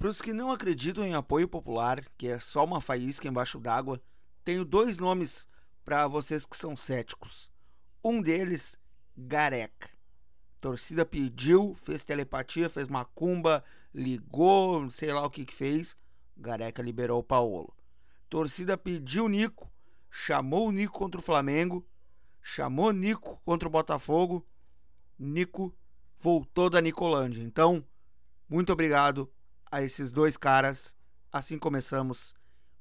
Para os que não acreditam em apoio popular, que é só uma faísca embaixo d'água, tenho dois nomes para vocês que são céticos. Um deles, Gareca. torcida pediu, fez telepatia, fez macumba, ligou, sei lá o que que fez. Gareca liberou o Paulo. Torcida pediu Nico, chamou o Nico contra o Flamengo, chamou Nico contra o Botafogo. Nico voltou da Nicolândia. Então, muito obrigado a esses dois caras. Assim começamos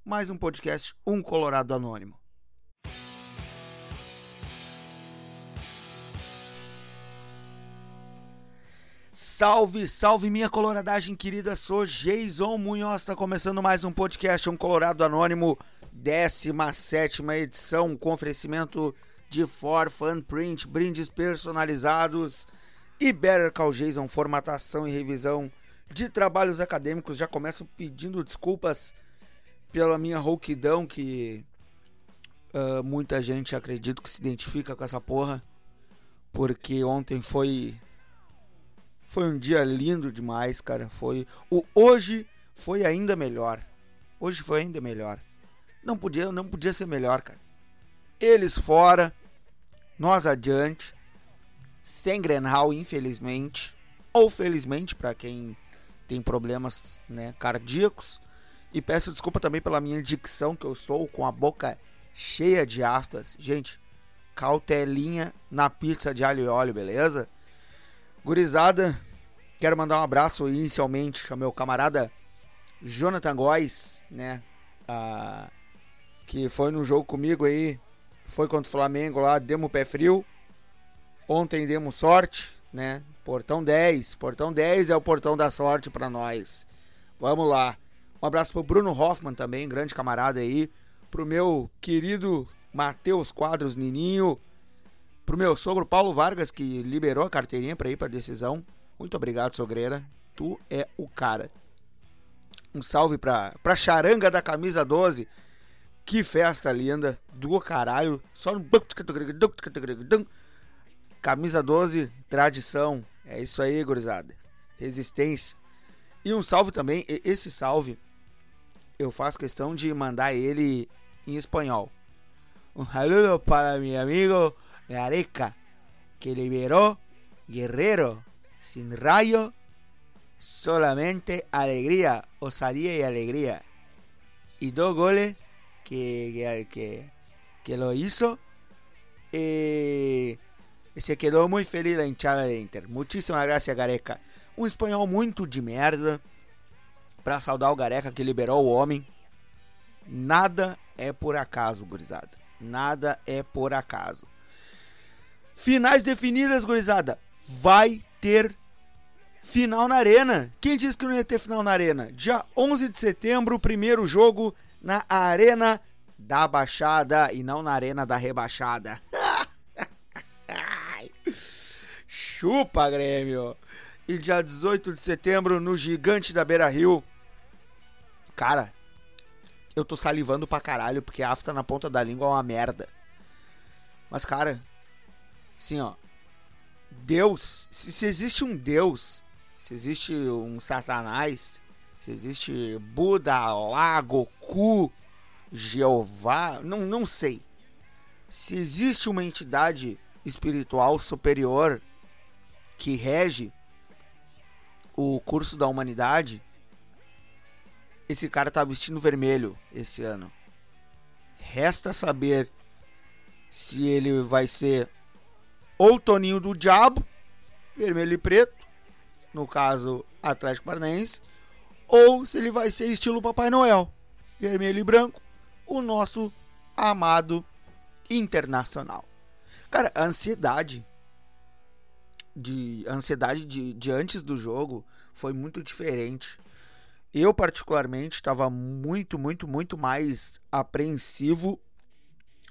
mais um podcast Um Colorado Anônimo. Salve, salve minha coloradagem querida, sou Jason Munhoz, está começando mais um podcast Um Colorado Anônimo, 17 edição, com oferecimento de For Fun Print, brindes personalizados e Better Call Jason, formatação e revisão de trabalhos acadêmicos. Já começo pedindo desculpas pela minha rouquidão, que uh, muita gente acredito que se identifica com essa porra, porque ontem foi foi um dia lindo demais, cara. Foi o hoje foi ainda melhor. Hoje foi ainda melhor. Não podia, não podia ser melhor, cara. Eles fora, nós adiante, sem Grenhal, infelizmente, ou felizmente para quem tem problemas né, cardíacos. E peço desculpa também pela minha dicção, que eu estou com a boca cheia de aftas. Gente, cautelinha na pizza de alho e óleo, beleza? Gurizada, quero mandar um abraço inicialmente ao meu camarada Jonathan Góes, né? Ah, que foi no jogo comigo aí, foi contra o Flamengo lá, demos pé frio. Ontem demos sorte, né? Portão 10, portão 10 é o portão da sorte para nós. Vamos lá. Um abraço pro Bruno Hoffman também, grande camarada aí. Pro meu querido Matheus Quadros Nininho, Pro meu sogro Paulo Vargas, que liberou a carteirinha para ir pra decisão. Muito obrigado, sogreira. Tu é o cara. Um salve pra, pra charanga da camisa 12. Que festa linda. Do caralho. Só no. Camisa 12, tradição. É isso aí, gurizada. Resistência. E um salve também. Esse salve eu faço questão de mandar ele em espanhol. Um saludo para meu amigo Gareca, que liberó Guerrero sin rayo, solamente alegría, osadía y alegría. Y dos goles que, que, que lo hizo. Eh, se quedou muito feliz a hinchada de Inter. Muitíssimas graças, Gareca. Um espanhol muito de merda. Para saudar o Gareca que liberou o homem. Nada é por acaso, gurizada. Nada é por acaso. Finais definidas, gurizada. Vai ter final na Arena. Quem disse que não ia ter final na Arena? Dia 11 de setembro, primeiro jogo na Arena da Baixada e não na Arena da Rebaixada. Chupa, Grêmio! E dia 18 de setembro no Gigante da Beira Rio. Cara, eu tô salivando pra caralho porque a afta na ponta da língua é uma merda. Mas, cara, Assim, ó. Deus, se, se existe um Deus, se existe um Satanás, se existe Buda, Lá, Goku, Jeová, não, não sei. Se existe uma entidade espiritual superior que rege o curso da humanidade, esse cara tá vestindo vermelho esse ano. Resta saber se ele vai ser ou Toninho do Diabo, vermelho e preto, no caso Atlético Paranaense, ou se ele vai ser estilo Papai Noel, vermelho e branco, o nosso amado Internacional. Cara, a ansiedade de ansiedade de, de antes do jogo foi muito diferente. Eu particularmente estava muito, muito, muito mais apreensivo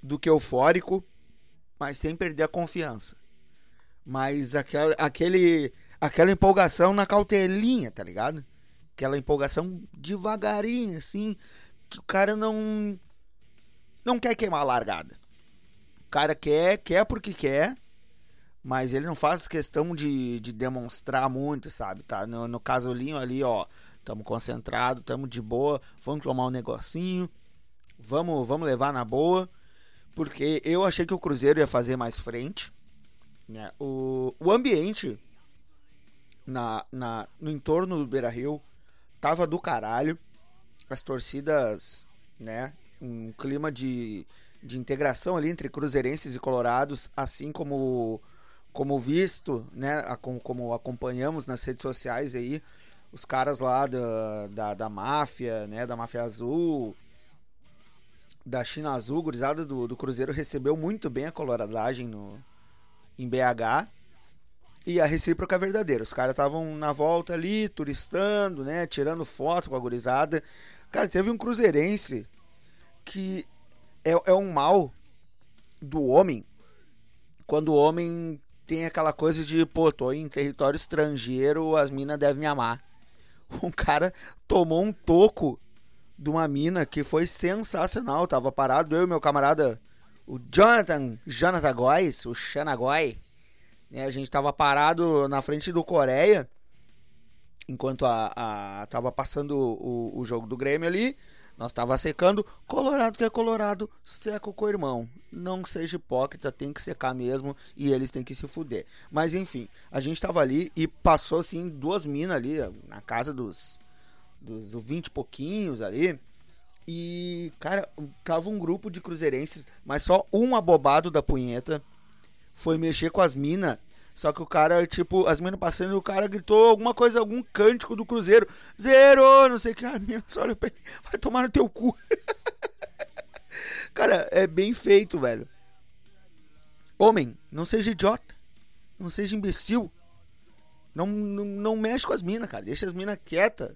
do que eufórico mas sem perder a confiança. Mas aquela, aquele, aquela empolgação na cautelinha, tá ligado? Aquela empolgação devagarinho, assim, que o cara não não quer queimar a largada. O cara quer, quer porque quer, mas ele não faz questão de, de demonstrar muito, sabe? Tá no, no casulinho ali, ó, tamo concentrado, tamo de boa, vamos tomar um negocinho, vamos, vamos levar na boa, porque eu achei que o Cruzeiro ia fazer mais frente. Né? O, o ambiente na, na, no entorno do Beira Rio tava do caralho. As torcidas, né? Um clima de, de integração ali entre cruzeirenses e colorados, assim como como visto, né? Como, como acompanhamos nas redes sociais aí, os caras lá da, da, da máfia, né? Da máfia azul, da China Azul, gurizada do, do Cruzeiro recebeu muito bem a coloradagem no, em BH. E a recíproca é verdadeira. Os caras estavam na volta ali, turistando, né? Tirando foto com a gurizada. Cara, teve um cruzeirense que é, é um mal do homem quando o homem tem aquela coisa de, pô, tô em território estrangeiro, as minas devem me amar. Um cara tomou um toco de uma mina que foi sensacional. Tava parado eu e meu camarada, o Jonathan, Jonathan Góes, o Xanagói. Né, a gente tava parado na frente do Coreia, enquanto a, a tava passando o, o jogo do Grêmio ali. Nós tava secando. Colorado que é colorado, seca o irmão. Não seja hipócrita, tem que secar mesmo e eles têm que se fuder. Mas enfim, a gente tava ali e passou assim duas minas ali, na casa dos dos 20 e pouquinhos ali. E, cara, tava um grupo de cruzeirenses, mas só um abobado da punheta foi mexer com as minas só que o cara, tipo, as minas passando e o cara gritou alguma coisa, algum cântico do Cruzeiro. Zero! Não sei o que. A mina só olha pra ele. Vai tomar no teu cu. cara, é bem feito, velho. Homem, não seja idiota. Não seja imbecil. Não, não, não mexe com as minas, cara. Deixa as minas quietas.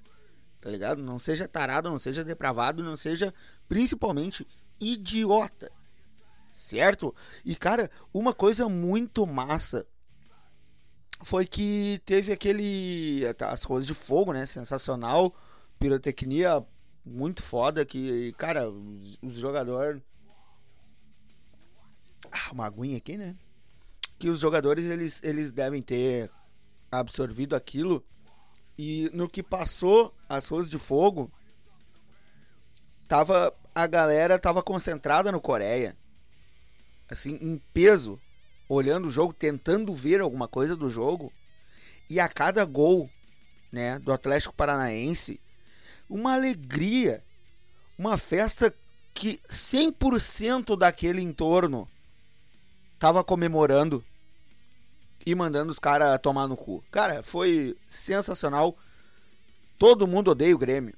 Tá ligado? Não seja tarado, não seja depravado, não seja principalmente idiota. Certo? E, cara, uma coisa muito massa foi que teve aquele. as coisas de fogo, né? Sensacional. Pirotecnia muito foda. Que, cara, os, jogadores. Ah, uma aguinha aqui, né? Que os jogadores eles, eles devem ter absorvido aquilo. E no que passou as coisas de fogo, tava a galera tava concentrada no Coreia. Assim, em peso olhando o jogo, tentando ver alguma coisa do jogo. E a cada gol, né, do Atlético Paranaense, uma alegria, uma festa que 100% daquele entorno tava comemorando e mandando os caras tomar no cu. Cara, foi sensacional. Todo mundo odeia o Grêmio.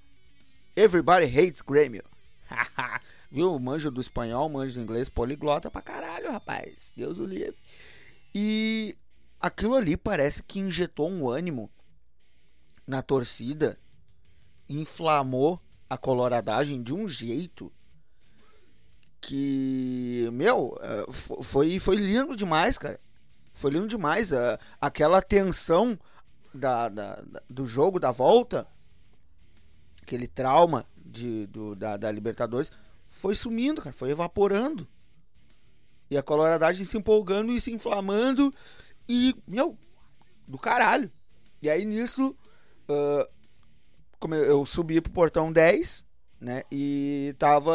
Everybody hates Grêmio. Viu? Manjo do espanhol, manjo do inglês, poliglota pra caralho, rapaz. Deus o livre. E aquilo ali parece que injetou um ânimo na torcida, inflamou a coloradagem de um jeito que, meu, é, foi, foi lindo demais, cara. Foi lindo demais. É, aquela tensão da, da, do jogo, da volta, aquele trauma de, do, da, da Libertadores, foi sumindo, cara, foi evaporando. E a coloradagem se empolgando e se inflamando. E, meu, do caralho. E aí nisso, uh, como eu, eu subi pro portão 10, né? E tava.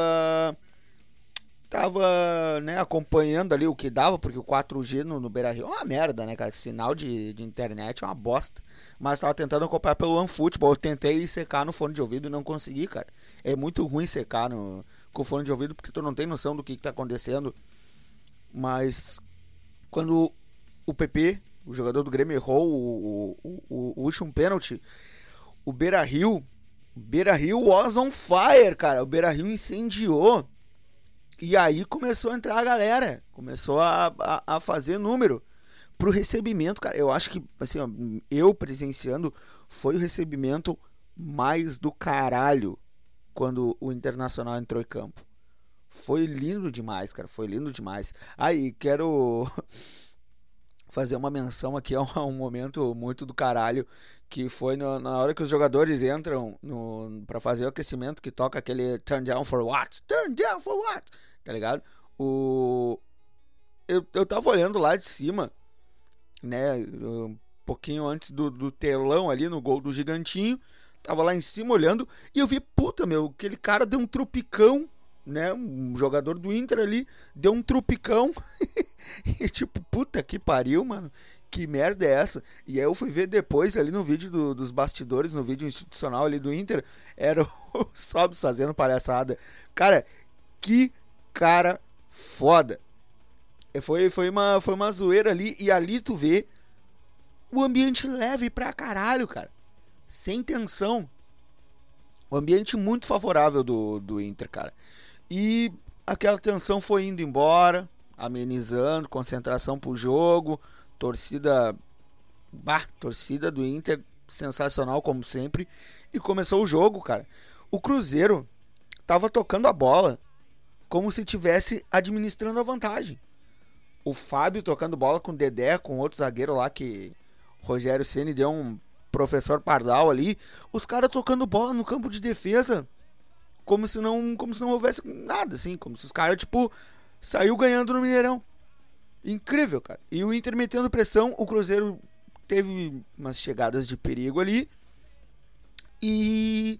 Tava, né, acompanhando ali o que dava, porque o 4G no, no Beira Rio é uma merda, né, cara? Sinal de, de internet é uma bosta. Mas tava tentando acompanhar pelo OneFootball. Eu tentei secar no fone de ouvido e não consegui, cara. É muito ruim secar no, com fone de ouvido porque tu não tem noção do que, está acontecendo. Mas quando o PP, o jogador do Grêmio, errou o, o, o, o último pênalti, o Beira Rio, Beira Rio was on fire, cara. O Beira Rio incendiou. E aí começou a entrar a galera, começou a, a, a fazer número pro recebimento, cara. Eu acho que, assim, ó, eu presenciando, foi o recebimento mais do caralho quando o Internacional entrou em campo. Foi lindo demais, cara. Foi lindo demais. Aí, quero fazer uma menção aqui a um, momento muito do caralho que foi no, na hora que os jogadores entram para fazer o aquecimento que toca aquele turn down for what? Turn down for what? Tá ligado? O eu, eu tava olhando lá de cima, né, um pouquinho antes do, do telão ali no gol do gigantinho tava lá em cima olhando e eu vi, puta, meu, aquele cara deu um tropicão, né? Um jogador do Inter ali deu um tropicão. e tipo, puta que pariu, mano. Que merda é essa? E aí eu fui ver depois ali no vídeo do, dos bastidores, no vídeo institucional ali do Inter, era o Sobs fazendo palhaçada. Cara, que cara foda. Foi, foi, uma, foi uma zoeira ali, e ali tu vê o ambiente leve pra caralho, cara. Sem tensão. O ambiente muito favorável do, do Inter, cara. E aquela tensão foi indo embora, amenizando, concentração pro jogo, torcida. Bah, torcida do Inter, sensacional como sempre. E começou o jogo, cara. O Cruzeiro tava tocando a bola como se tivesse administrando a vantagem. O Fábio tocando bola com o Dedé, com outro zagueiro lá que Rogério Ceni deu um professor Pardal ali, os caras tocando bola no campo de defesa, como se não, como se não houvesse nada assim, como se os caras tipo saiu ganhando no Mineirão. Incrível, cara. E o Inter metendo pressão, o Cruzeiro teve umas chegadas de perigo ali. E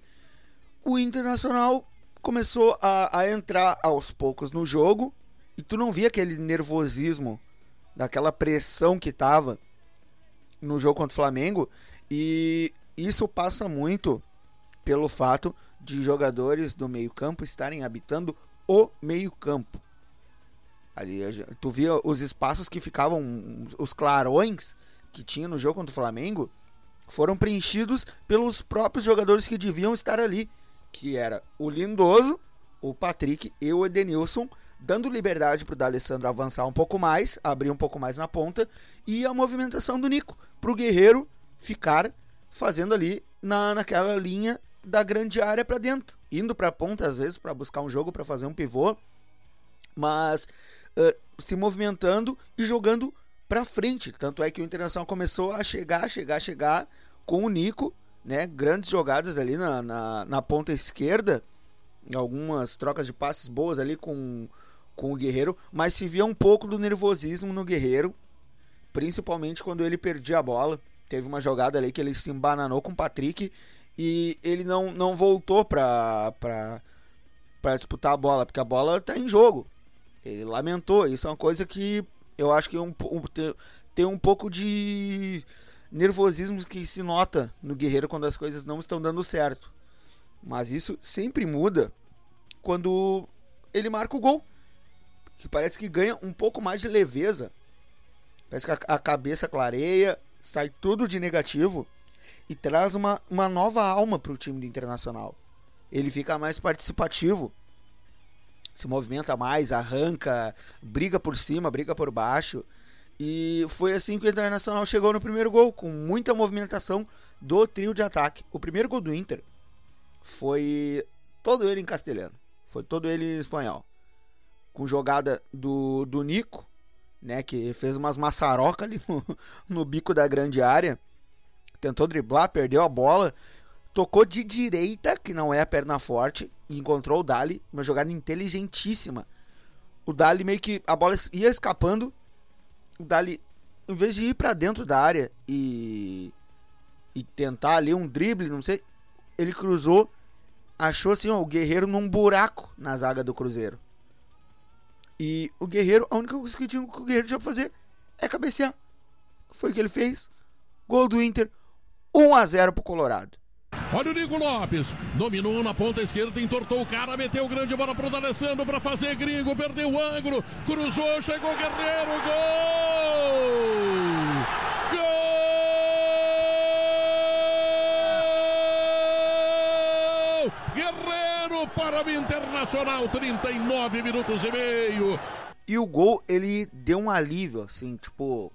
o Internacional começou a, a entrar aos poucos no jogo. E tu não via aquele nervosismo, daquela pressão que tava no jogo contra o Flamengo. E isso passa muito pelo fato de jogadores do meio-campo estarem habitando o meio-campo. Ali tu via os espaços que ficavam, os clarões que tinha no jogo contra o Flamengo, foram preenchidos pelos próprios jogadores que deviam estar ali, que era o Lindoso, o Patrick e o Edenilson, dando liberdade para o D'Alessandro avançar um pouco mais, abrir um pouco mais na ponta, e a movimentação do Nico, para o Guerreiro ficar fazendo ali na, naquela linha da grande área para dentro, indo para a ponta às vezes para buscar um jogo, para fazer um pivô, mas se movimentando e jogando para frente. Tanto é que o Internacional começou a chegar, chegar, chegar com o Nico, né? Grandes jogadas ali na, na, na ponta esquerda, algumas trocas de passes boas ali com, com o Guerreiro, mas se via um pouco do nervosismo no Guerreiro, principalmente quando ele perdia a bola. Teve uma jogada ali que ele se embananou com o Patrick e ele não, não voltou para para disputar a bola, porque a bola está em jogo. Ele lamentou. Isso é uma coisa que eu acho que é um, um, tem um pouco de nervosismo que se nota no Guerreiro quando as coisas não estão dando certo. Mas isso sempre muda quando ele marca o gol. Que parece que ganha um pouco mais de leveza. Parece que a, cabeça clareia, sai tudo de negativo e traz uma, uma nova alma para o time do Internacional. Ele fica mais participativo, se movimenta mais, arranca, briga por cima, briga por baixo. E foi assim que o Internacional chegou no primeiro gol, com muita movimentação do trio de ataque. O primeiro gol do Inter foi todo ele em castelhano, foi todo ele em espanhol. Com jogada do, do Nico, né, que fez umas maçarocas ali no, no bico da grande área. Tentou driblar, perdeu a bola, tocou de direita, que não é a perna forte, encontrou o Dali, uma jogada inteligentíssima. O Dali meio que a bola ia escapando, o Dali em vez de ir para dentro da área e e tentar ali um drible, não sei, ele cruzou, achou assim, ó, o Guerreiro num buraco na zaga do Cruzeiro. E o Guerreiro, a única coisa que, tinha, que o Guerreiro tinha pra fazer é cabecear. Foi o que ele fez. Gol do Inter. 1 a 0 pro Colorado. Olha o Nico Lopes, dominou na ponta esquerda, entortou o cara, meteu grande bola pro D'Alessandro para fazer gringo, perdeu o ângulo, cruzou, chegou Guerreiro, gol! Gol! Guerreiro para o Internacional, 39 minutos e meio. E o gol, ele deu um alívio, assim, tipo,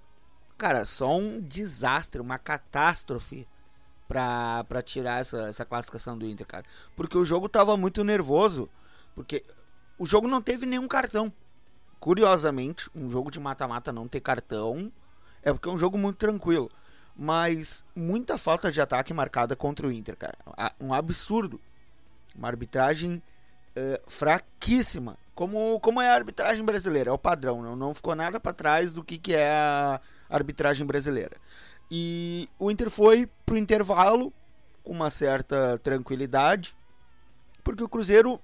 cara, só um desastre, uma catástrofe pra tirar essa, essa classificação do Inter, cara. Porque o jogo tava muito nervoso, porque o jogo não teve nenhum cartão. Curiosamente, um jogo de mata-mata não ter cartão é porque é um jogo muito tranquilo. Mas muita falta de ataque marcada contra o Inter, cara. Um absurdo. Uma arbitragem uh, fraquíssima. Como, como é a arbitragem brasileira, é o padrão. Não, não ficou nada para trás do que, que é a arbitragem brasileira. E o Inter foi pro intervalo com uma certa tranquilidade, porque o Cruzeiro,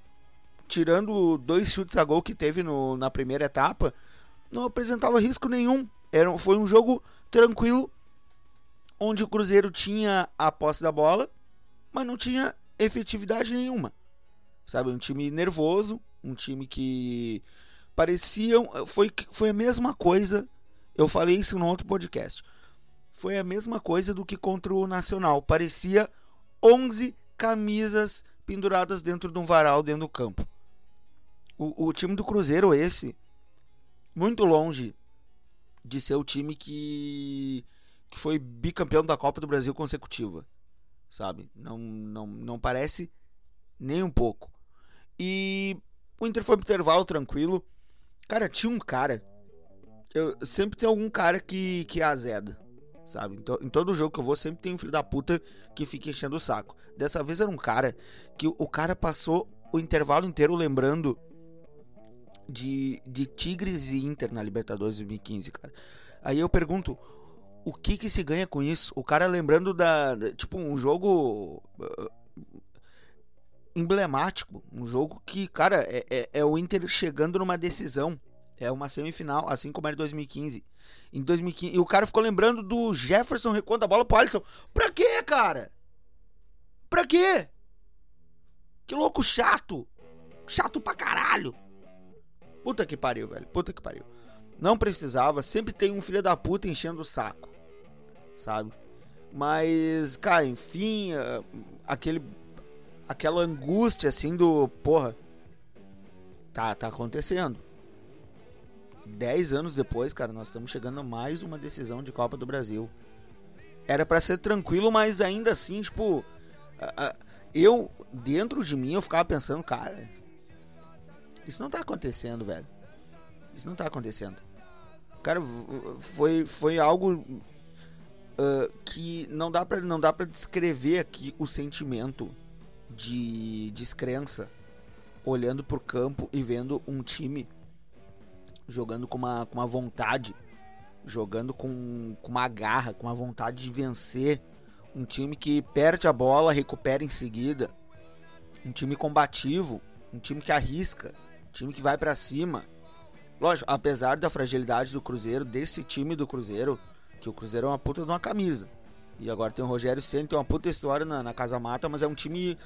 tirando dois chutes a gol que teve no, na primeira etapa, não apresentava risco nenhum. Era, foi um jogo tranquilo, onde o Cruzeiro tinha a posse da bola, mas não tinha efetividade nenhuma. Sabe, um time nervoso, um time que parecia. Foi, foi a mesma coisa. Eu falei isso no outro podcast. Foi a mesma coisa do que contra o Nacional. Parecia 11 camisas penduradas dentro de um varal dentro do campo. O, o time do Cruzeiro, esse, muito longe de ser o time que, que foi bicampeão da Copa do Brasil consecutiva. Sabe? Não, não, não parece nem um pouco. E o Inter foi pro intervalo tranquilo. Cara, tinha um cara. Eu, sempre tem algum cara que, que azeda sabe? Então, em todo jogo que eu vou, sempre tem um filho da puta que fica enchendo o saco. Dessa vez era um cara que o cara passou o intervalo inteiro lembrando de, de Tigres e Inter na Libertadores 2015, cara. Aí eu pergunto, o que que se ganha com isso? O cara lembrando da, da tipo, um jogo uh, emblemático, um jogo que, cara, é, é, é o Inter chegando numa decisão é uma semifinal, assim como era em 2015. Em 2015. E o cara ficou lembrando do Jefferson recuando a bola pro Alisson. Pra quê, cara? Pra quê? Que louco chato. Chato pra caralho. Puta que pariu, velho. Puta que pariu. Não precisava. Sempre tem um filho da puta enchendo o saco. Sabe? Mas, cara, enfim. Eh, aquele. Aquela angústia assim do. Porra. Tá, tá acontecendo 10 anos depois, cara, nós estamos chegando a mais uma decisão de Copa do Brasil. Era para ser tranquilo, mas ainda assim, tipo, eu dentro de mim eu ficava pensando, cara, isso não tá acontecendo, velho. Isso não tá acontecendo. Cara, foi foi algo uh, que não dá para não dá para descrever aqui o sentimento de descrença olhando pro campo e vendo um time jogando com uma, com uma vontade, jogando com, com uma garra, com uma vontade de vencer. Um time que perde a bola, recupera em seguida. Um time combativo, um time que arrisca, um time que vai para cima. Lógico, apesar da fragilidade do Cruzeiro, desse time do Cruzeiro, que o Cruzeiro é uma puta de uma camisa. E agora tem o Rogério Senna, tem uma puta história na, na Casa Mata, mas é um time.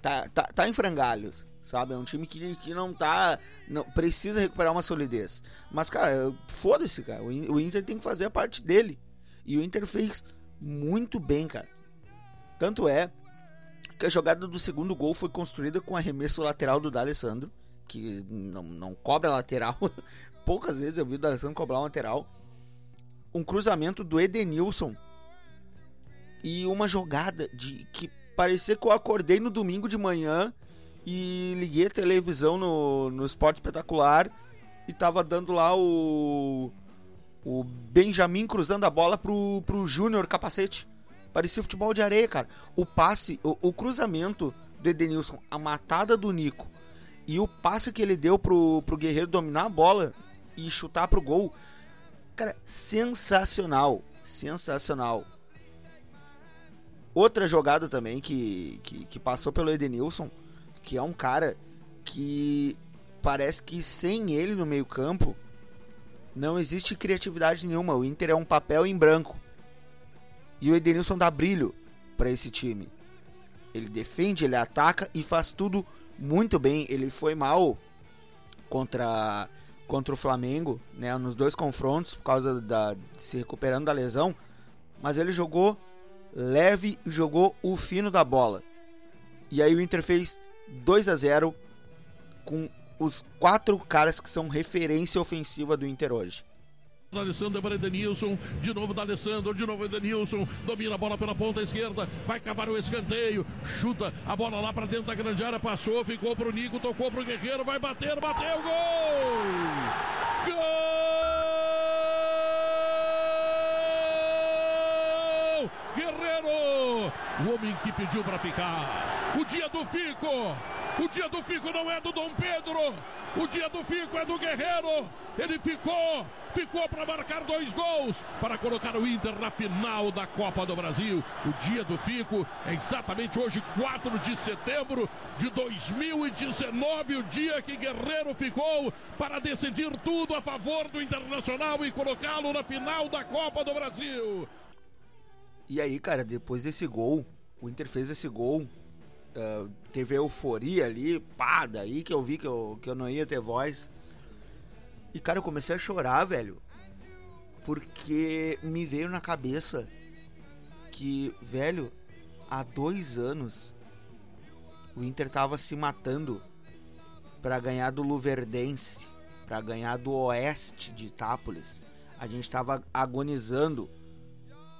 Tá, tá, tá em frangalhos sabe? É um time que, que não tá. Não, precisa recuperar uma solidez. Mas, cara, foda-se, cara. O Inter tem que fazer a parte dele. E o Inter fez muito bem, cara. Tanto é que a jogada do segundo gol foi construída com arremesso lateral do D'Alessandro, que não, não cobra lateral. Poucas vezes eu vi o D'Alessandro cobrar um lateral. Um cruzamento do Edenilson. E uma jogada de que parecia que eu acordei no domingo de manhã e liguei a televisão no, no Esporte Espetacular e tava dando lá o o Benjamin cruzando a bola pro, pro Júnior capacete. Parecia futebol de areia, cara. O passe, o, o, cruzamento do Edenilson, a matada do Nico e o passe que ele deu pro, pro Guerreiro dominar a bola e chutar pro gol. Cara, sensacional. Sensacional. Outra jogada também que, que, que passou pelo Edenilson que é um cara que parece que sem ele no meio-campo não existe criatividade nenhuma. O Inter é um papel em branco. E o Edenilson dá brilho para esse time. Ele defende, ele ataca e faz tudo muito bem. Ele foi mal contra contra o Flamengo, né, nos dois confrontos por causa da se recuperando da lesão, mas ele jogou leve e jogou o fino da bola. E aí o Inter fez 2 a 0 com os quatro caras que são referência ofensiva do Inter hoje. Alessandro para Edenilson, de novo Alessandro, de novo Edenilson, domina a bola pela ponta esquerda, vai cavar o escanteio, chuta a bola lá para dentro da grande área, passou, ficou pro Nico, tocou pro Guerreiro, vai bater, bateu, gol! Gol! Guerreiro! o homem que pediu para ficar. O dia do Fico, o dia do Fico não é do Dom Pedro, o dia do Fico é do Guerreiro. Ele ficou, ficou para marcar dois gols, para colocar o Inter na final da Copa do Brasil. O dia do Fico é exatamente hoje, 4 de setembro de 2019, o dia que Guerreiro ficou para decidir tudo a favor do Internacional e colocá-lo na final da Copa do Brasil. E aí, cara, depois desse gol, o Inter fez esse gol, uh, teve euforia ali, pá, daí que eu vi que eu, que eu não ia ter voz. E, cara, eu comecei a chorar, velho, porque me veio na cabeça que, velho, há dois anos o Inter tava se matando para ganhar do Luverdense, para ganhar do Oeste de Itápolis. A gente tava agonizando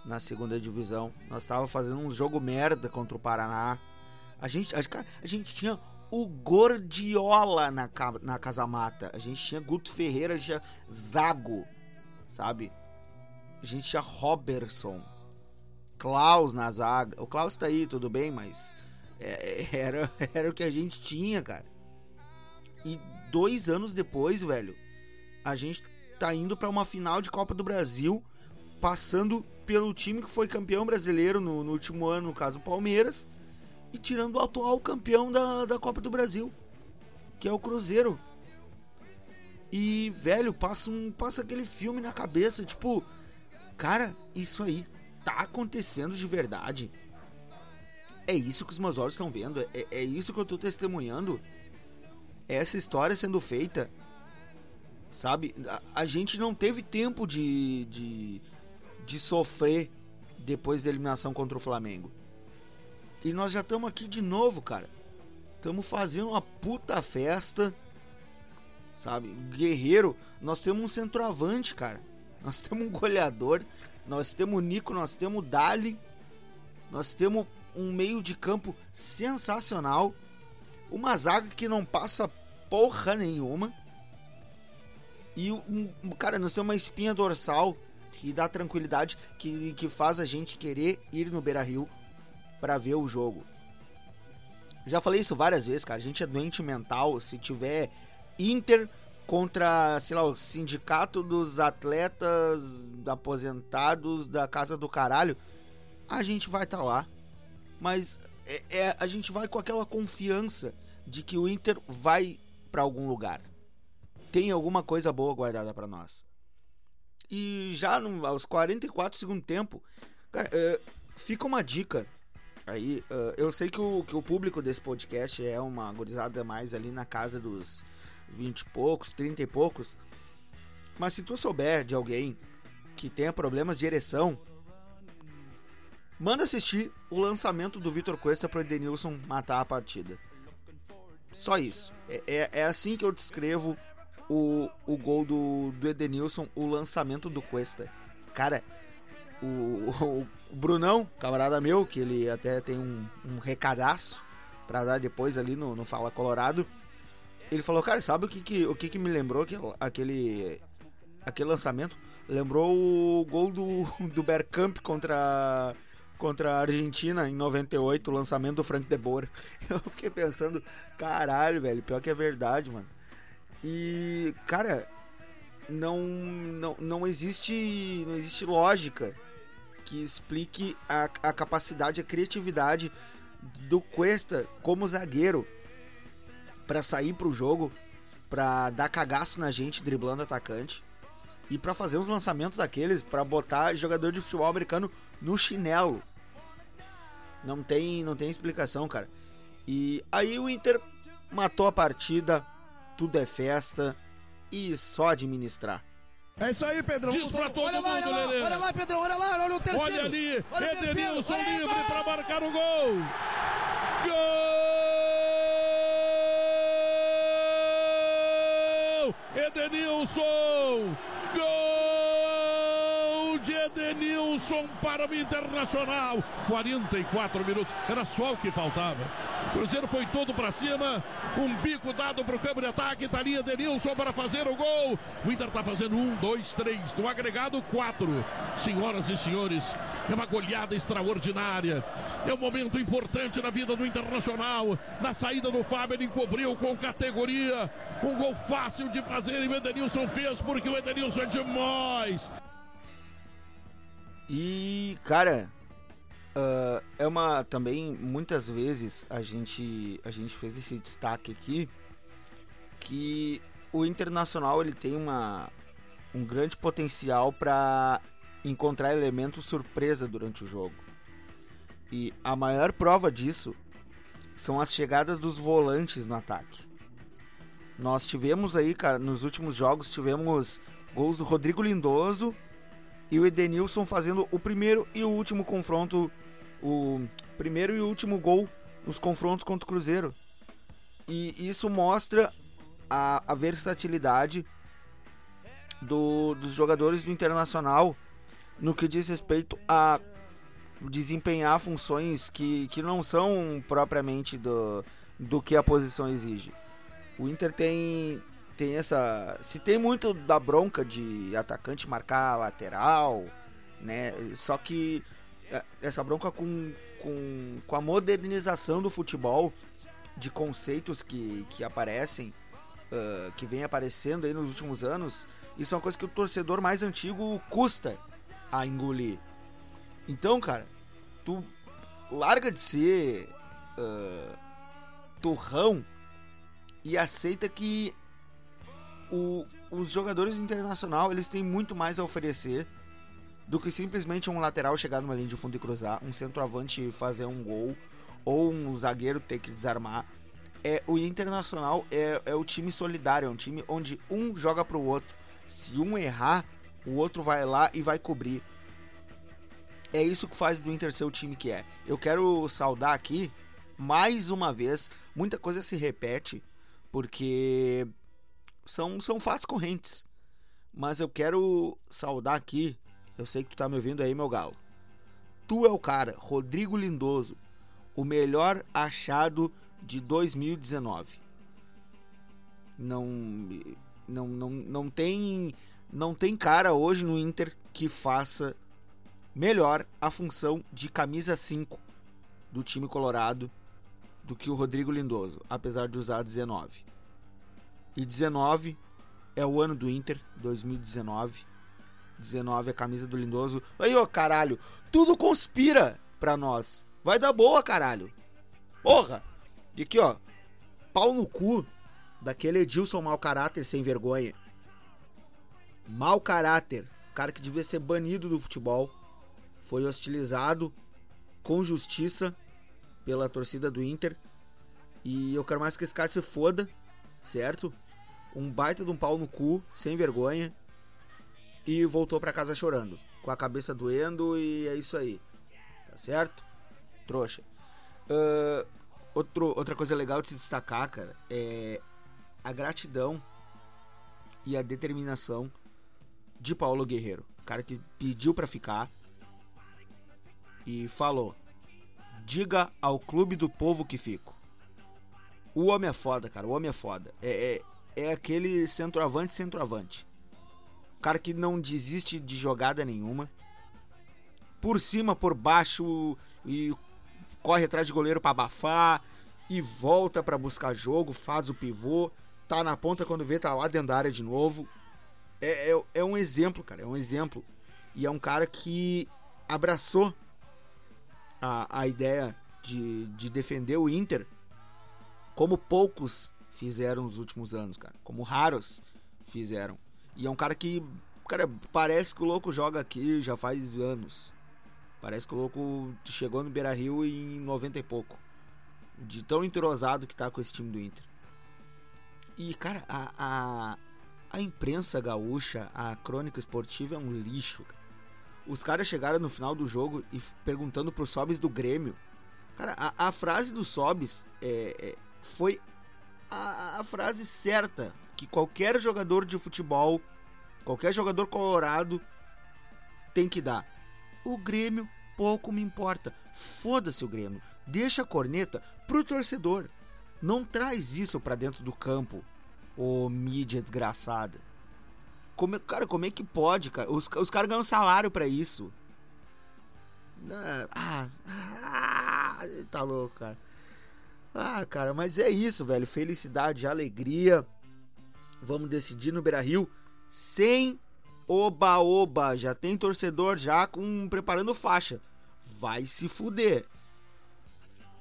na segunda divisão. Nós tava fazendo um jogo merda contra o Paraná. A gente, a, a gente tinha o Gordiola na, na Casa Mata. A gente tinha Guto Ferreira, a gente tinha Zago, sabe? A gente tinha Robertson, Klaus na zaga. O Klaus tá aí, tudo bem, mas é, era, era o que a gente tinha, cara. E dois anos depois, velho, a gente tá indo para uma final de Copa do Brasil, passando pelo time que foi campeão brasileiro no, no último ano, no caso Palmeiras, e tirando o atual campeão da, da Copa do Brasil, que é o Cruzeiro. E, velho, passa, um, passa aquele filme na cabeça, tipo, cara, isso aí tá acontecendo de verdade. É isso que os meus olhos estão vendo, é, é isso que eu tô testemunhando. É essa história sendo feita, sabe? A, a gente não teve tempo de, de de sofrer depois da eliminação contra o Flamengo. E nós já estamos aqui de novo, cara. Estamos fazendo uma puta festa. Sabe? Guerreiro, nós temos um centroavante, cara. Nós temos um goleador. Nós temos o Nico, nós temos o Dali. Nós temos um meio de campo sensacional. Uma zaga que não passa porra nenhuma. E cara, nós temos uma espinha dorsal que dá tranquilidade, que, que faz a gente querer ir no Beira Rio para ver o jogo. Já falei isso várias vezes, cara. A gente é doente mental. Se tiver Inter contra, sei lá, o sindicato dos atletas aposentados da casa do caralho, a gente vai estar tá lá. Mas é, é, a gente vai com aquela confiança de que o Inter vai para algum lugar. Tem alguma coisa boa guardada para nós. E já no, aos 44 segundo tempo, cara, uh, fica uma dica. Aí, uh, eu sei que o, que o público desse podcast é uma gurizada mais ali na casa dos 20 e poucos, 30 e poucos. Mas se tu souber de alguém que tenha problemas de ereção, manda assistir o lançamento do Vitor Cuesta pro Edenilson matar a partida. Só isso. É, é, é assim que eu descrevo o, o gol do, do Edenilson, o lançamento do Cuesta. Cara, o, o, o Brunão, camarada meu, que ele até tem um, um recadaço para dar depois ali no, no Fala Colorado. Ele falou, cara, sabe o que, que, o que, que me lembrou que, aquele, aquele lançamento? Lembrou o gol do, do Bergkamp contra, contra a Argentina em 98, o lançamento do Frank de Boer. Eu fiquei pensando, caralho, velho, pior que é verdade, mano. E, cara, não, não, não existe não existe lógica que explique a, a capacidade, a criatividade do Cuesta como zagueiro para sair pro jogo, para dar cagaço na gente driblando atacante e para fazer uns lançamentos daqueles para botar jogador de futebol americano no chinelo. Não tem, não tem explicação, cara. E aí o Inter matou a partida, tudo é festa e só administrar. É isso aí, Pedrão. Diz pra todo olha mundo, lá, olha lá, olha lá, Pedrão, olha lá, olha o terceiro. Olha ali, olha Edenilson livre para marcar o gol. Gol! Edenilson! De Edenilson! Para o Internacional. 44 minutos. Era só o que faltava. Cruzeiro foi todo para cima. Um bico dado para o campo de ataque. Tá ali Edenilson para fazer o gol. O Inter está fazendo um, dois, três. No agregado, quatro. Senhoras e senhores, é uma goleada extraordinária. É um momento importante na vida do Internacional. Na saída do Fábio, ele encobriu com categoria. Um gol fácil de fazer e o Edenilson fez porque o Edenilson é demais. E, cara, uh, é uma também muitas vezes a gente a gente fez esse destaque aqui que o Internacional ele tem uma um grande potencial para encontrar elementos surpresa durante o jogo. E a maior prova disso são as chegadas dos volantes no ataque. Nós tivemos aí, cara, nos últimos jogos tivemos gols do Rodrigo Lindoso e o Edenilson fazendo o primeiro e o último confronto, o primeiro e último gol nos confrontos contra o Cruzeiro. E isso mostra a, a versatilidade do, dos jogadores do Internacional no que diz respeito a desempenhar funções que, que não são propriamente do, do que a posição exige. O Inter tem tem essa. Se tem muito da bronca de atacante marcar lateral, né? Só que é, essa bronca com, com, com a modernização do futebol, de conceitos que, que aparecem, uh, que vem aparecendo aí nos últimos anos, isso é uma coisa que o torcedor mais antigo custa a engolir. Então, cara, tu larga de ser uh, turrão e aceita que o, os jogadores internacional eles têm muito mais a oferecer do que simplesmente um lateral chegar numa linha de fundo e cruzar, um centroavante fazer um gol ou um zagueiro ter que desarmar. É, o Internacional é, é o time solidário, é um time onde um joga para o outro. Se um errar, o outro vai lá e vai cobrir. É isso que faz do Inter ser o time que é. Eu quero saudar aqui, mais uma vez, muita coisa se repete, porque são, são fatos correntes. Mas eu quero saudar aqui. Eu sei que tu tá me ouvindo aí, meu galo. Tu é o cara, Rodrigo Lindoso, o melhor achado de 2019. Não, não, não, não tem não tem cara hoje no Inter que faça melhor a função de camisa 5 do time colorado do que o Rodrigo Lindoso, apesar de usar 19 e 19 é o ano do Inter, 2019. 19 é a camisa do Lindoso. Aí, ô caralho, tudo conspira pra nós. Vai dar boa, caralho. Porra! E aqui, ó. Pau no cu daquele Edilson mau caráter sem vergonha. Mau caráter. Cara que devia ser banido do futebol. Foi hostilizado com justiça pela torcida do Inter. E eu quero mais que esse cara se foda, certo? Um baita de um pau no cu, sem vergonha, e voltou para casa chorando, com a cabeça doendo e é isso aí. Tá certo? Trouxa. Uh, outro, outra coisa legal de se destacar, cara, é a gratidão e a determinação de Paulo Guerreiro. Cara que pediu para ficar e falou: Diga ao clube do povo que fico. O homem é foda, cara. O homem é foda. É, é, é aquele centroavante centroavante. Cara que não desiste de jogada nenhuma. Por cima, por baixo e corre atrás de goleiro para abafar e volta para buscar jogo, faz o pivô, tá na ponta quando vê tá lá dentro da área de novo. É, é, é um exemplo, cara, é um exemplo. E é um cara que abraçou a, a ideia de, de defender o Inter como poucos fizeram nos últimos anos, cara. Como raros fizeram. E é um cara que, cara, parece que o louco joga aqui já faz anos. Parece que o louco chegou no Beira Rio em 90 e pouco. De tão entrosado que tá com esse time do Inter. E, cara, a, a, a imprensa gaúcha, a crônica esportiva é um lixo. Os caras chegaram no final do jogo e perguntando pros Sobs do Grêmio. Cara, a, a frase do Sobs é, é, foi a, a frase certa que qualquer jogador de futebol, qualquer jogador colorado tem que dar. O Grêmio pouco me importa. Foda-se o Grêmio. Deixa a corneta pro torcedor. Não traz isso pra dentro do campo, ô mídia desgraçada. Como, cara, como é que pode, cara? Os, os caras ganham salário para isso. Ah, ah, tá louco, cara. Ah, cara, mas é isso, velho. Felicidade, alegria. Vamos decidir no Beira Rio sem oba-oba. Já tem torcedor já com preparando faixa. Vai se fuder.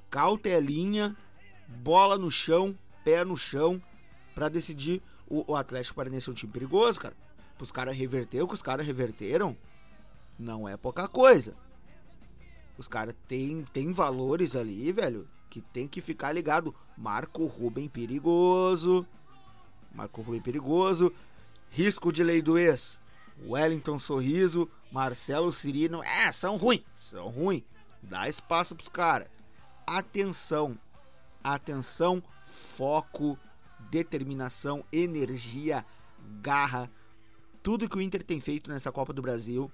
Cautelinha, bola no chão, pé no chão, para decidir. O, o Atlético Paranaense é um time perigoso, cara. Os caras reverter o que os caras reverteram, não é pouca coisa. Os caras têm tem valores ali, velho, que tem que ficar ligado. Marco Ruben perigoso. Marco Ruben perigoso. Risco de lei do ex. Wellington Sorriso, Marcelo Cirino. É, são ruins. São ruins. Dá espaço pros caras. Atenção. Atenção, foco, determinação, energia, garra. Tudo que o Inter tem feito nessa Copa do Brasil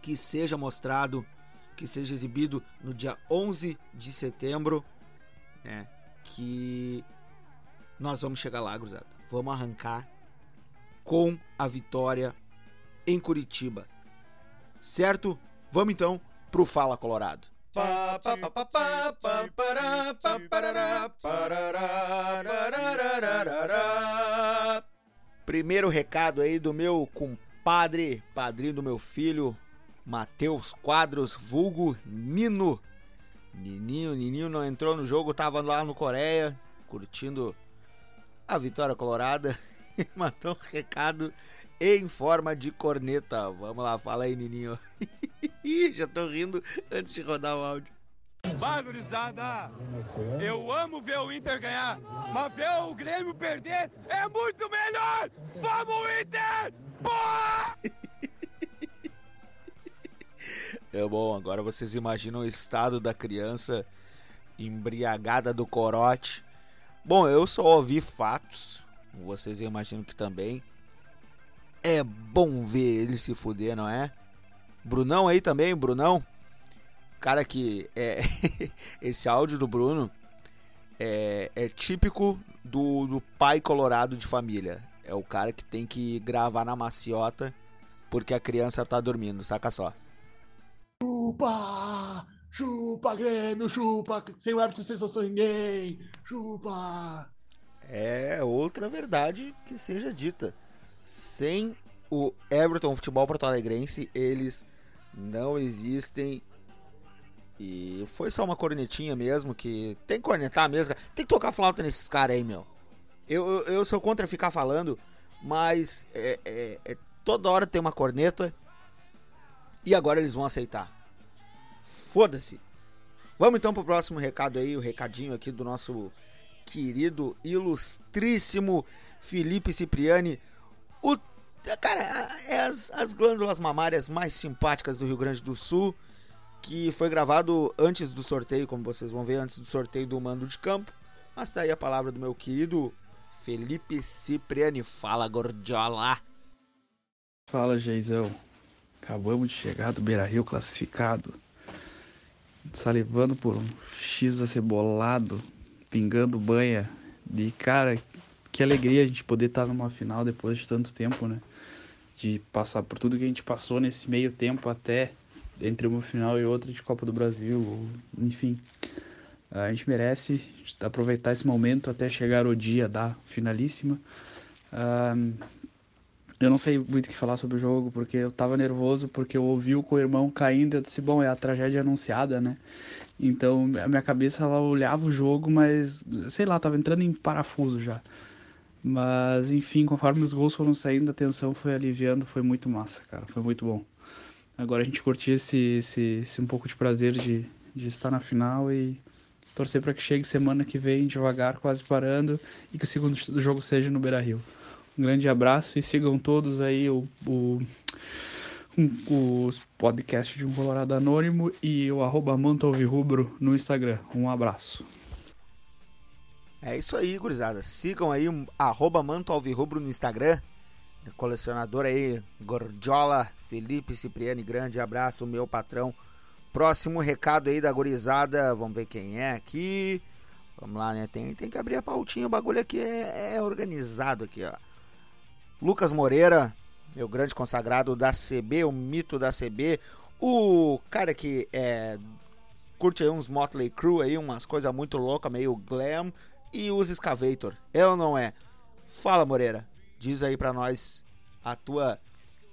que seja mostrado que seja exibido no dia 11 de setembro, né? Que nós vamos chegar lá, cruzada. Vamos arrancar com a vitória em Curitiba. Certo? Vamos então pro Fala Colorado. Primeiro recado aí do meu compadre, padrinho do meu filho, Matheus Quadros, vulgo Nino. Nininho, Nininho não entrou no jogo, tava lá no Coreia, curtindo a vitória colorada. Matou um recado em forma de corneta. Vamos lá, fala aí, Nininho. Já tô rindo antes de rodar o áudio. Barbarizada! Eu amo ver o Inter ganhar, mas ver o Grêmio perder é muito melhor! Vamos, Inter! Boa! É bom, agora vocês imaginam o estado da criança embriagada do corote. Bom, eu só ouvi fatos, vocês imaginam que também. É bom ver ele se fuder, não é? Brunão aí também, Brunão. Cara que é esse áudio do Bruno é, é típico do, do pai colorado de família. É o cara que tem que gravar na maciota porque a criança tá dormindo, saca só. Chupa! Chupa, Grêmio, chupa! Sem o árbitro, sem solução ninguém! Chupa! É outra verdade que seja dita. Sem o Everton Futebol Porto Alegrense, eles não existem. E foi só uma cornetinha mesmo, que tem que cornetar mesmo. Tem que tocar flauta nesses caras aí, meu. Eu, eu, eu, sou contra ficar falando, mas é, é, é, toda hora tem uma corneta e agora eles vão aceitar. Foda-se. Vamos então pro próximo recado aí, o recadinho aqui do nosso querido, ilustríssimo Felipe Cipriani. O cara, é as, as glândulas mamárias mais simpáticas do Rio Grande do Sul, que foi gravado antes do sorteio, como vocês vão ver, antes do sorteio do mando de campo. Mas tá aí a palavra do meu querido Felipe Cipriani. Fala, Gordiola! Fala, Geizão. Acabamos de chegar do Beira Rio classificado, salivando por um X acebolado, pingando banha. De cara, que alegria a gente poder estar numa final depois de tanto tempo, né? De passar por tudo que a gente passou nesse meio tempo até entre uma final e outra de Copa do Brasil, enfim. A gente merece aproveitar esse momento até chegar o dia da finalíssima. Eu não sei muito o que falar sobre o jogo, porque eu tava nervoso, porque eu ouvi o co-irmão caindo eu disse, bom, é a tragédia anunciada, né? Então, a minha cabeça, ela olhava o jogo, mas, sei lá, tava entrando em parafuso já. Mas, enfim, conforme os gols foram saindo, a tensão foi aliviando, foi muito massa, cara, foi muito bom. Agora a gente curtir esse, esse, esse um pouco de prazer de, de estar na final e torcer para que chegue semana que vem devagar, quase parando, e que o segundo jogo seja no Beira-Rio. Um grande abraço e sigam todos aí o, o, os podcasts de um Colorado Anônimo e o arroba Rubro no Instagram. Um abraço. É isso aí, gurizada. Sigam aí arroba Alvirrubro no Instagram. colecionador aí, Gordiola, Felipe Cipriani, grande abraço, meu patrão. Próximo recado aí da gurizada, vamos ver quem é aqui. Vamos lá, né? Tem, tem que abrir a pautinha, o bagulho aqui é, é organizado aqui, ó. Lucas Moreira, meu grande consagrado da CB, o mito da CB. O cara que é, curte uns Motley Crue aí, umas coisas muito loucas, meio glam. E usa Excavator, é ou não é? Fala, Moreira. Diz aí para nós a tua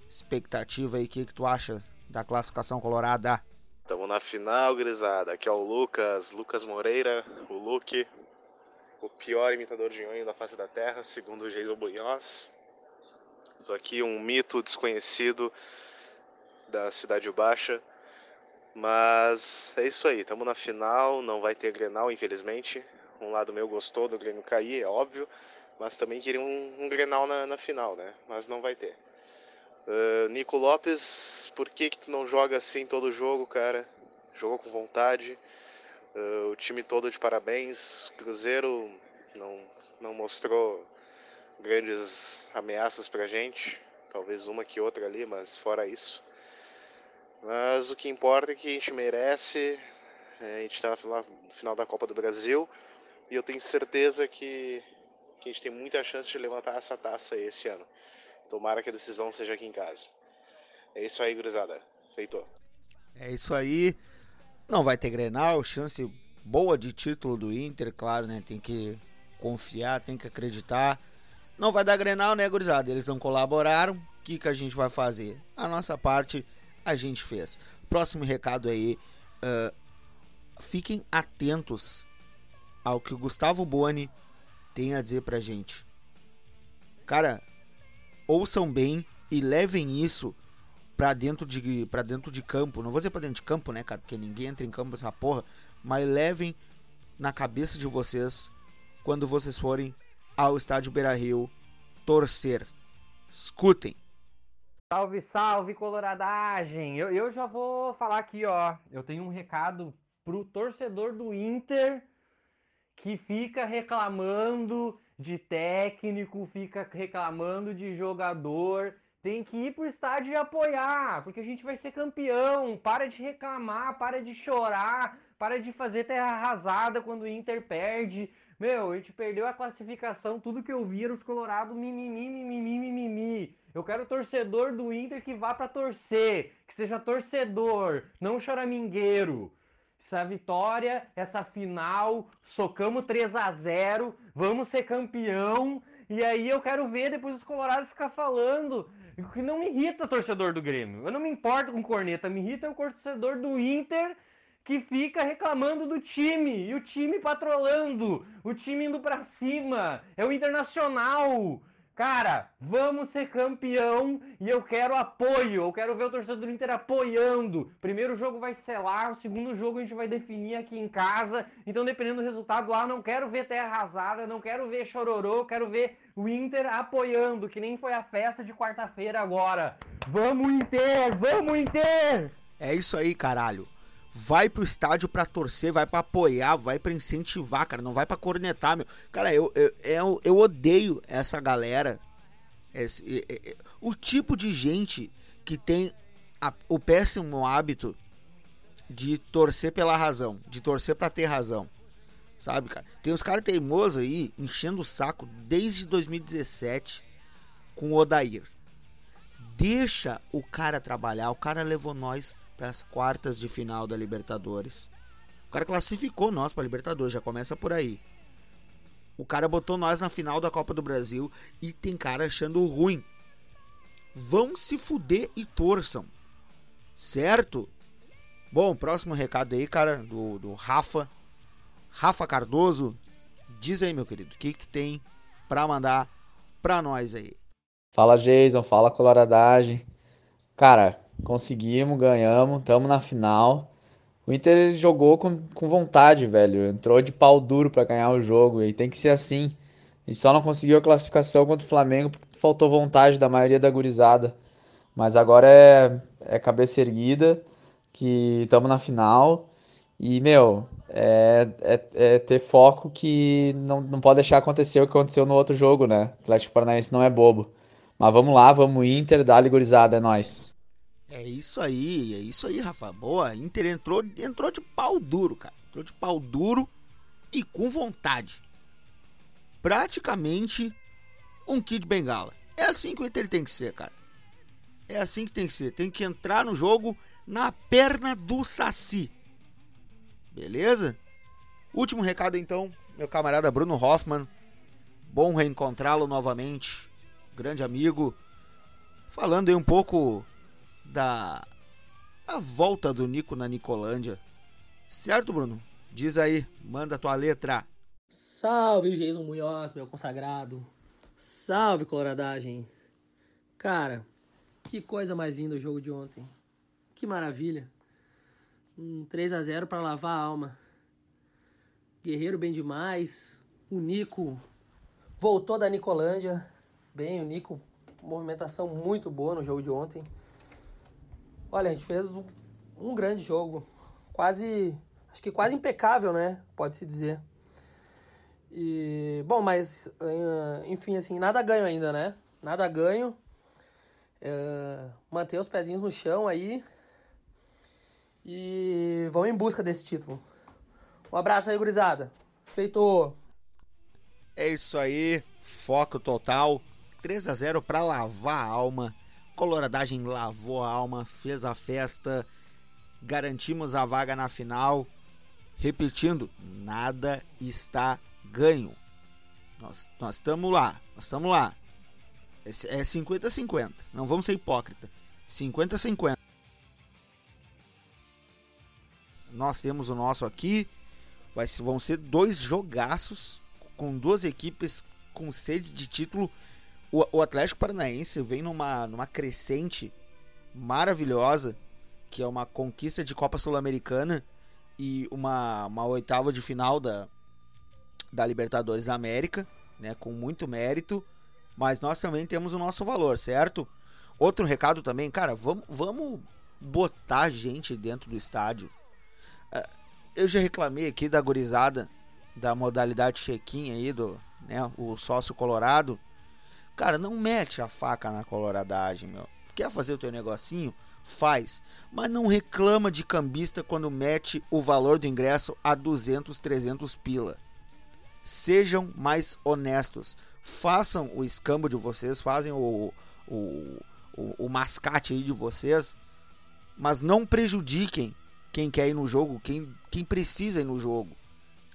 expectativa aí, o que, que tu acha da classificação colorada. Estamos na final, grisada. Aqui é o Lucas, Lucas Moreira, o Luke, o pior imitador de onho da face da terra, segundo o Jason Bunhoz. Estou aqui um mito desconhecido da Cidade Baixa. Mas é isso aí, estamos na final, não vai ter Grenal, infelizmente. Um lado meu gostou do Grêmio cair, é óbvio, mas também queria um, um Grenal na, na final, né? Mas não vai ter. Uh, Nico Lopes, por que que tu não joga assim todo jogo, cara? Jogou com vontade. Uh, o time todo de parabéns. Cruzeiro não, não mostrou grandes ameaças pra gente. Talvez uma que outra ali, mas fora isso. Mas o que importa é que a gente merece. É, a gente está no final da Copa do Brasil. E eu tenho certeza que, que a gente tem muita chance de levantar essa taça esse ano. Tomara que a decisão seja aqui em casa. É isso aí, gurizada. Feito. É isso aí. Não vai ter Grenal, chance boa de título do Inter, claro, né? Tem que confiar, tem que acreditar. Não vai dar Grenal, né, gurizada? Eles não colaboraram. O que, que a gente vai fazer? A nossa parte a gente fez. Próximo recado aí. Uh, fiquem atentos ao que o Gustavo Boni tem a dizer pra gente. Cara, ouçam bem e levem isso pra dentro de, pra dentro de campo. Não vou dizer pra dentro de campo, né, cara? Porque ninguém entra em campo essa porra. Mas levem na cabeça de vocês quando vocês forem ao estádio Beira Rio torcer. Escutem. Salve, salve, coloradagem! Eu, eu já vou falar aqui, ó. Eu tenho um recado pro torcedor do Inter que fica reclamando de técnico, fica reclamando de jogador. Tem que ir pro estádio e apoiar, porque a gente vai ser campeão. Para de reclamar, para de chorar, para de fazer terra arrasada quando o Inter perde. Meu, a gente perdeu a classificação, tudo que eu vi era os colorados mimimi, mimimi, mimimi. Eu quero torcedor do Inter que vá para torcer, que seja torcedor, não choramingueiro essa vitória, essa final, socamos 3 a 0 vamos ser campeão. E aí eu quero ver depois os colorados ficar falando. Que não me irrita torcedor do Grêmio. Eu não me importo com corneta, me irrita o torcedor do Inter que fica reclamando do time. E o time patrolando, o time indo para cima. É o Internacional. Cara, vamos ser campeão e eu quero apoio. Eu quero ver o torcedor do Inter apoiando. Primeiro jogo vai selar, o segundo jogo a gente vai definir aqui em casa. Então, dependendo do resultado lá, não quero ver terra arrasada, não quero ver chororô, quero ver o Inter apoiando, que nem foi a festa de quarta-feira agora. Vamos Inter, vamos Inter! É isso aí, caralho vai pro estádio para torcer, vai para apoiar, vai para incentivar, cara, não vai para cornetar, meu. Cara, eu, eu, eu, eu odeio essa galera, esse, o tipo de gente que tem a, o péssimo hábito de torcer pela razão, de torcer para ter razão. Sabe, cara? Tem uns caras teimosos aí enchendo o saco desde 2017 com o Odair. Deixa o cara trabalhar, o cara levou nós para as quartas de final da Libertadores. O cara classificou nós para Libertadores, já começa por aí. O cara botou nós na final da Copa do Brasil e tem cara achando ruim. Vão se fuder e torçam. Certo? Bom, próximo recado aí, cara, do, do Rafa. Rafa Cardoso. Diz aí, meu querido, o que, que tem pra mandar pra nós aí? Fala, Jason. Fala, Coloradagem. Cara, Conseguimos, ganhamos, estamos na final. O Inter jogou com, com vontade, velho. Entrou de pau duro para ganhar o jogo e tem que ser assim. A gente só não conseguiu a classificação contra o Flamengo porque faltou vontade da maioria da gurizada. Mas agora é, é cabeça erguida, que estamos na final. E, meu, é, é, é, ter foco que não, não pode deixar acontecer o que aconteceu no outro jogo, né? O Atlético Paranaense não é bobo. Mas vamos lá, vamos Inter, dá-lhe gurizada, é nóis. É isso aí, é isso aí, Rafa. Boa, Inter entrou, entrou de pau duro, cara. Entrou de pau duro e com vontade. Praticamente um Kid Bengala. É assim que o Inter tem que ser, cara. É assim que tem que ser. Tem que entrar no jogo na perna do Saci. Beleza? Último recado então, meu camarada Bruno Hoffman. Bom reencontrá-lo novamente. Grande amigo. Falando aí um pouco da a volta do Nico na Nicolândia. Certo, Bruno? Diz aí, manda tua letra. Salve, Jason Munhoz, meu consagrado. Salve, coloradagem. Cara, que coisa mais linda o jogo de ontem. Que maravilha. Um 3 a 0 para lavar a alma. Guerreiro bem demais. O Nico voltou da Nicolândia. Bem, o Nico, movimentação muito boa no jogo de ontem. Olha, a gente fez um, grande jogo. Quase, acho que quase impecável, né? Pode-se dizer. E, bom, mas, enfim, assim, nada ganho ainda, né? Nada ganho. É, manter os pezinhos no chão aí. E vamos em busca desse título. Um abraço aí, gurizada. Feito. É isso aí. Foco total. 3 a 0 para lavar a alma. Coloradagem lavou a alma, fez a festa. Garantimos a vaga na final. Repetindo, nada está ganho. Nós estamos lá, nós estamos lá. É 50-50. Não vamos ser hipócrita. 50-50. Nós temos o nosso aqui. Vai, vão ser dois jogaços com duas equipes com sede de título. O, o Atlético Paranaense vem numa, numa crescente maravilhosa, que é uma conquista de Copa Sul-Americana e uma, uma oitava de final da, da Libertadores da América, né, com muito mérito, mas nós também temos o nosso valor, certo? Outro recado também, cara, vamos, vamos botar gente dentro do estádio. Ah, eu já reclamei aqui da gurizada da modalidade check-in aí do, né, o sócio colorado. Cara, não mete a faca na coloradagem, meu. Quer fazer o teu negocinho? Faz. Mas não reclama de cambista quando mete o valor do ingresso a 200, 300 pila. Sejam mais honestos. Façam o escambo de vocês, fazem o, o, o, o mascate aí de vocês, mas não prejudiquem quem quer ir no jogo, quem, quem precisa ir no jogo,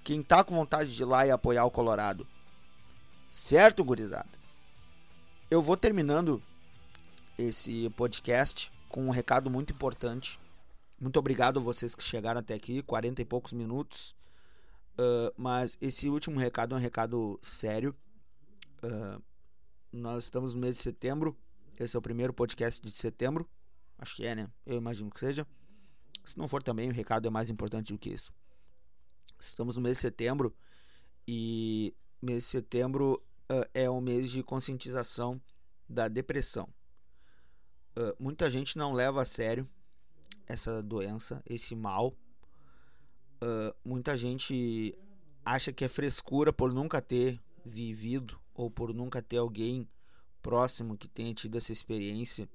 quem tá com vontade de ir lá e apoiar o Colorado. Certo, gurizada? Eu vou terminando esse podcast com um recado muito importante. Muito obrigado a vocês que chegaram até aqui, 40 e poucos minutos. Uh, mas esse último recado é um recado sério. Uh, nós estamos no mês de setembro. Esse é o primeiro podcast de setembro. Acho que é, né? Eu imagino que seja. Se não for também, o recado é mais importante do que isso. Estamos no mês de setembro e mês de setembro uh, é um mês de conscientização da depressão. Uh, muita gente não leva a sério essa doença, esse mal. Uh, muita gente acha que é frescura por nunca ter vivido ou por nunca ter alguém próximo que tenha tido essa experiência.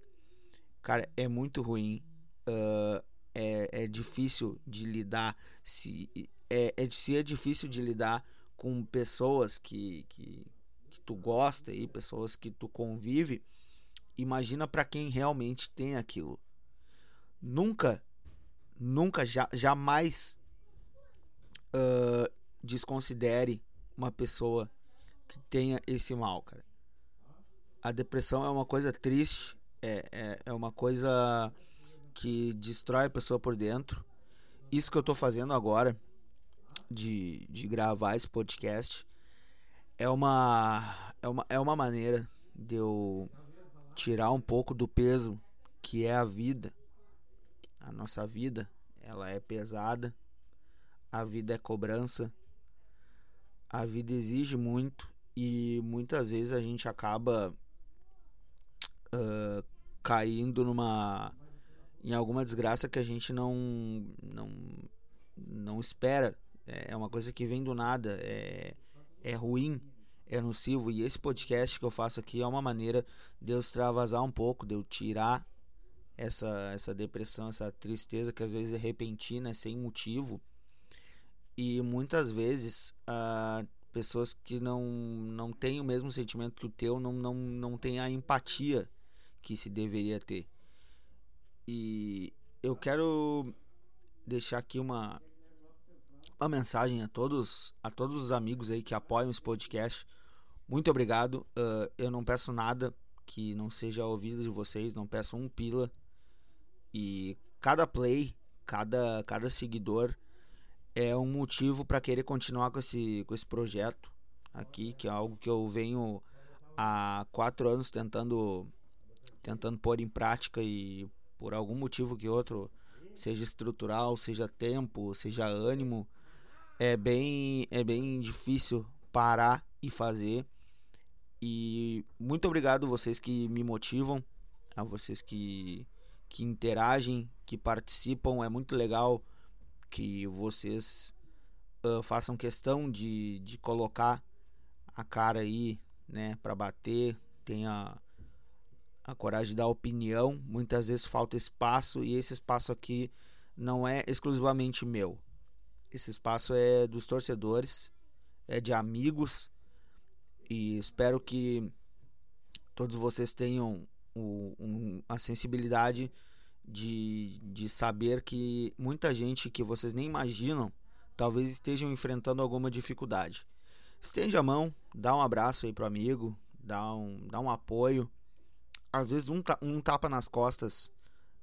Cara, é muito ruim. Uh, é, é difícil de lidar. Se é, é, se é difícil de lidar com pessoas que, que tu gosta e pessoas que tu convive, imagina para quem realmente tem aquilo. Nunca, nunca, já, jamais uh, desconsidere uma pessoa que tenha esse mal, cara. A depressão é uma coisa triste, é, é, é uma coisa que destrói a pessoa por dentro. Isso que eu tô fazendo agora, de, de gravar esse podcast, é uma, é, uma, é uma maneira de eu tirar um pouco do peso que é a vida. A nossa vida, ela é pesada. A vida é cobrança. A vida exige muito e muitas vezes a gente acaba uh, caindo numa em alguma desgraça que a gente não não não espera é uma coisa que vem do nada é é ruim é nocivo. E esse podcast que eu faço aqui é uma maneira de eu extravasar um pouco, de eu tirar essa, essa depressão, essa tristeza que às vezes é repentina, é sem motivo. E muitas vezes uh, pessoas que não, não têm o mesmo sentimento que o teu não, não, não têm a empatia que se deveria ter. E eu quero deixar aqui uma, uma mensagem a todos, a todos os amigos aí que apoiam esse podcast. Muito obrigado. Uh, eu não peço nada que não seja ouvido de vocês, não peço um pila. E cada play, cada, cada seguidor é um motivo para querer continuar com esse, com esse projeto aqui, que é algo que eu venho há quatro anos tentando tentando pôr em prática e por algum motivo que outro, seja estrutural, seja tempo, seja ânimo, é bem é bem difícil parar e fazer. E muito obrigado vocês que me motivam, a vocês que que interagem, que participam, é muito legal que vocês uh, façam questão de, de colocar a cara aí, né, para bater, tenha a coragem dar opinião. Muitas vezes falta espaço e esse espaço aqui não é exclusivamente meu. Esse espaço é dos torcedores, é de amigos e espero que todos vocês tenham o, um, a sensibilidade de, de saber que muita gente que vocês nem imaginam talvez estejam enfrentando alguma dificuldade. Estende a mão, dá um abraço aí pro amigo, dá um, dá um apoio às vezes um, um tapa nas costas,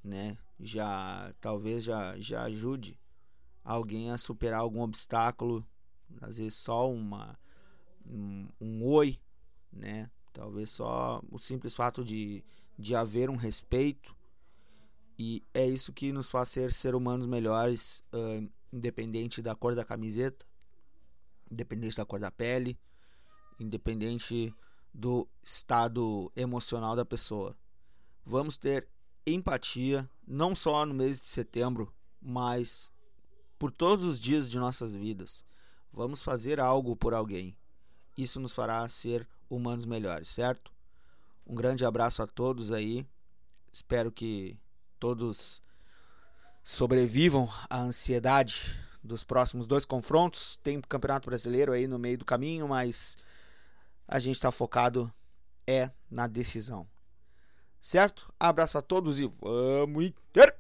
né, já talvez já, já ajude alguém a superar algum obstáculo, às vezes só uma um, um oi, né, talvez só o simples fato de, de haver um respeito e é isso que nos faz ser ser humanos melhores, uh, independente da cor da camiseta, independente da cor da pele, independente do estado emocional da pessoa. Vamos ter empatia, não só no mês de setembro, mas por todos os dias de nossas vidas. Vamos fazer algo por alguém. Isso nos fará ser humanos melhores, certo? Um grande abraço a todos aí. Espero que todos sobrevivam à ansiedade dos próximos dois confrontos. Tem Campeonato Brasileiro aí no meio do caminho, mas a gente está focado é na decisão. Certo? Abraço a todos e vamos Inter!